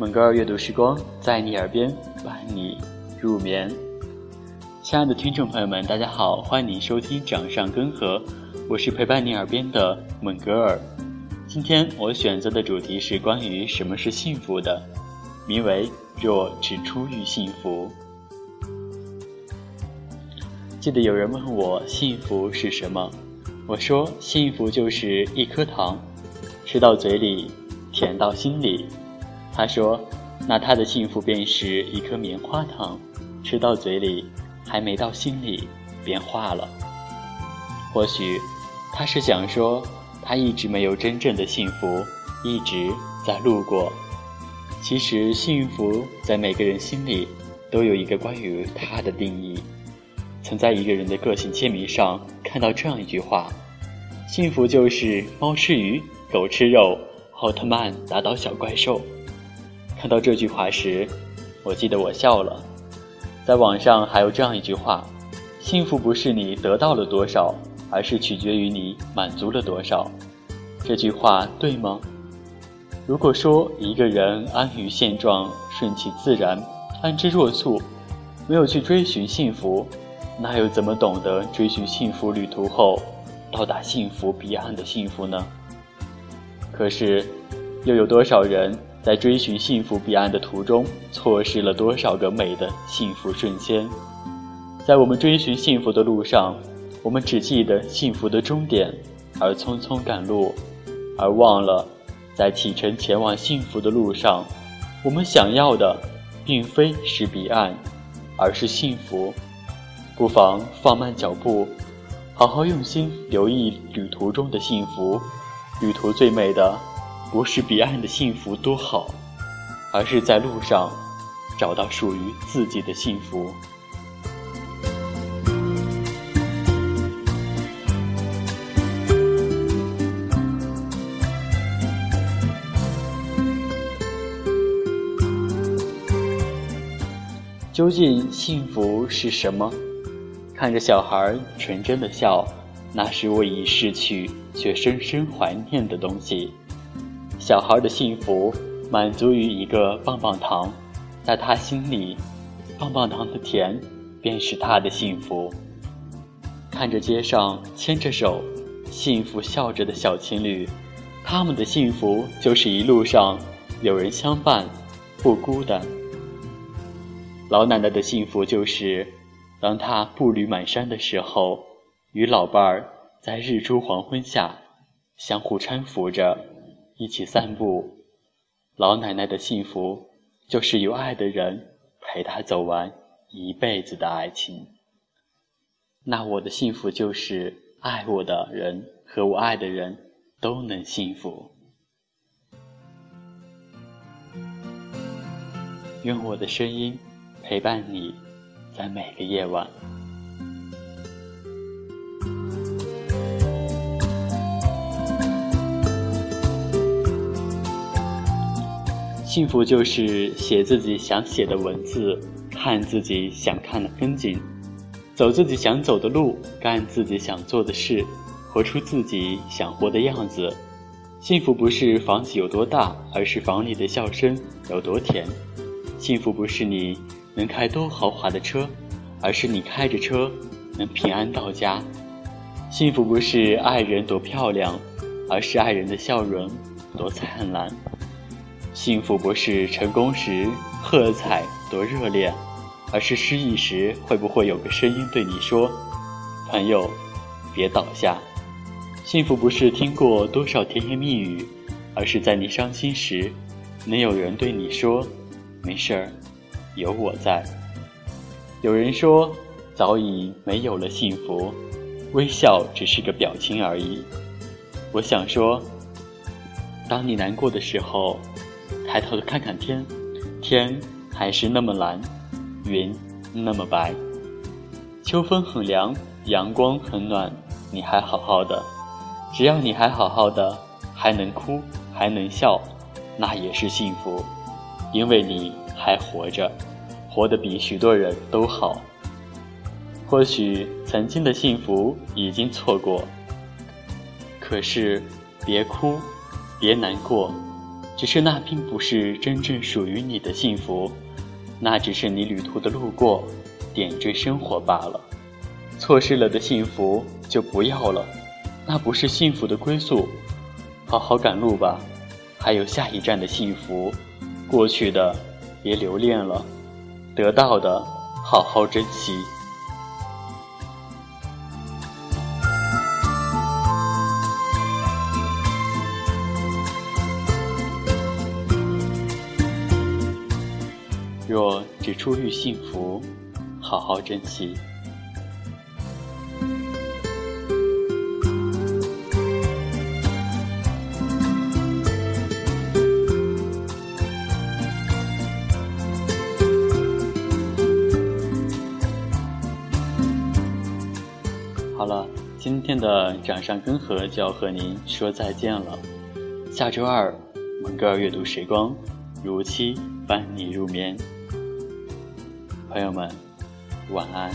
蒙哥尔阅读时光，在你耳边伴你入眠。亲爱的听众朋友们，大家好，欢迎收听《掌上根河》，我是陪伴你耳边的蒙哥尔。今天我选择的主题是关于什么是幸福的，名为“若只出遇幸福”。记得有人问我幸福是什么，我说幸福就是一颗糖，吃到嘴里甜到心里。他说，那他的幸福便是一颗棉花糖，吃到嘴里还没到心里便化了。或许他是想说，他一直没有真正的幸福，一直在路过。其实幸福在每个人心里都有一个关于他的定义。曾在一个人的个性签名上看到这样一句话：“幸福就是猫吃鱼，狗吃肉，奥特曼打倒小怪兽。”看到这句话时，我记得我笑了。在网上还有这样一句话：“幸福不是你得到了多少，而是取决于你满足了多少。”这句话对吗？如果说一个人安于现状、顺其自然、安之若素，没有去追寻幸福，那又怎么懂得追寻幸福旅途后到达幸福彼岸的幸福呢？可是，又有多少人在追寻幸福彼岸的途中，错失了多少个美的幸福瞬间？在我们追寻幸福的路上，我们只记得幸福的终点，而匆匆赶路，而忘了，在启程前往幸福的路上，我们想要的，并非是彼岸，而是幸福。不妨放慢脚步，好好用心留意旅途中的幸福。旅途最美的，不是彼岸的幸福多好，而是在路上找到属于自己的幸福。究竟幸福是什么？看着小孩纯真的笑，那是我已逝去却深深怀念的东西。小孩的幸福满足于一个棒棒糖，在他心里，棒棒糖的甜便是他的幸福。看着街上牵着手、幸福笑着的小情侣，他们的幸福就是一路上有人相伴，不孤单。老奶奶的幸福就是。当她步履蹒跚的时候，与老伴儿在日出黄昏下相互搀扶着，一起散步。老奶奶的幸福就是有爱的人陪她走完一辈子的爱情。那我的幸福就是爱我的人和我爱的人都能幸福。用我的声音陪伴你。在每个夜晚，幸福就是写自己想写的文字，看自己想看的风景，走自己想走的路，干自己想做的事，活出自己想活的样子。幸福不是房子有多大，而是房里的笑声有多甜。幸福不是你。能开多豪华的车，而是你开着车能平安到家。幸福不是爱人多漂亮，而是爱人的笑容多灿烂。幸福不是成功时喝彩多热烈，而是失意时会不会有个声音对你说：“朋友，别倒下。”幸福不是听过多少甜言蜜语，而是在你伤心时，能有人对你说：“没事儿。”有我在。有人说，早已没有了幸福，微笑只是个表情而已。我想说，当你难过的时候，抬头看看天，天还是那么蓝，云那么白。秋风很凉，阳光很暖，你还好好的。只要你还好好的，还能哭，还能笑，那也是幸福，因为你还活着。活得比许多人都好。或许曾经的幸福已经错过，可是别哭，别难过，只是那并不是真正属于你的幸福，那只是你旅途的路过，点缀生活罢了。错失了的幸福就不要了，那不是幸福的归宿。好好赶路吧，还有下一站的幸福。过去的别留恋了，得到的好好珍惜。若只出于幸福，好好珍惜。好了，今天的掌上根河就要和您说再见了。下周二，蒙哥阅读时光，如期伴你入眠。朋友们，晚安。